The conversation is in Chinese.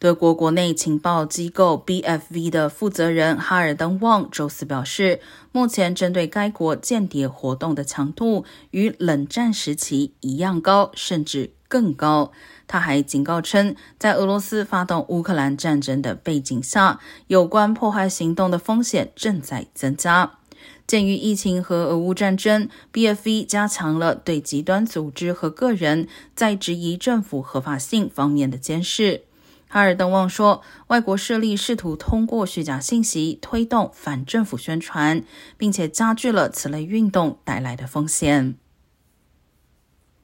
德国国内情报机构 BFV 的负责人哈尔登旺周四表示，目前针对该国间谍活动的强度与冷战时期一样高，甚至更高。他还警告称，在俄罗斯发动乌克兰战争的背景下，有关破坏行动的风险正在增加。鉴于疫情和俄乌战争，BFV 加强了对极端组织和个人在质疑政府合法性方面的监视。哈尔登旺说，外国势力试图通过虚假信息推动反政府宣传，并且加剧了此类运动带来的风险。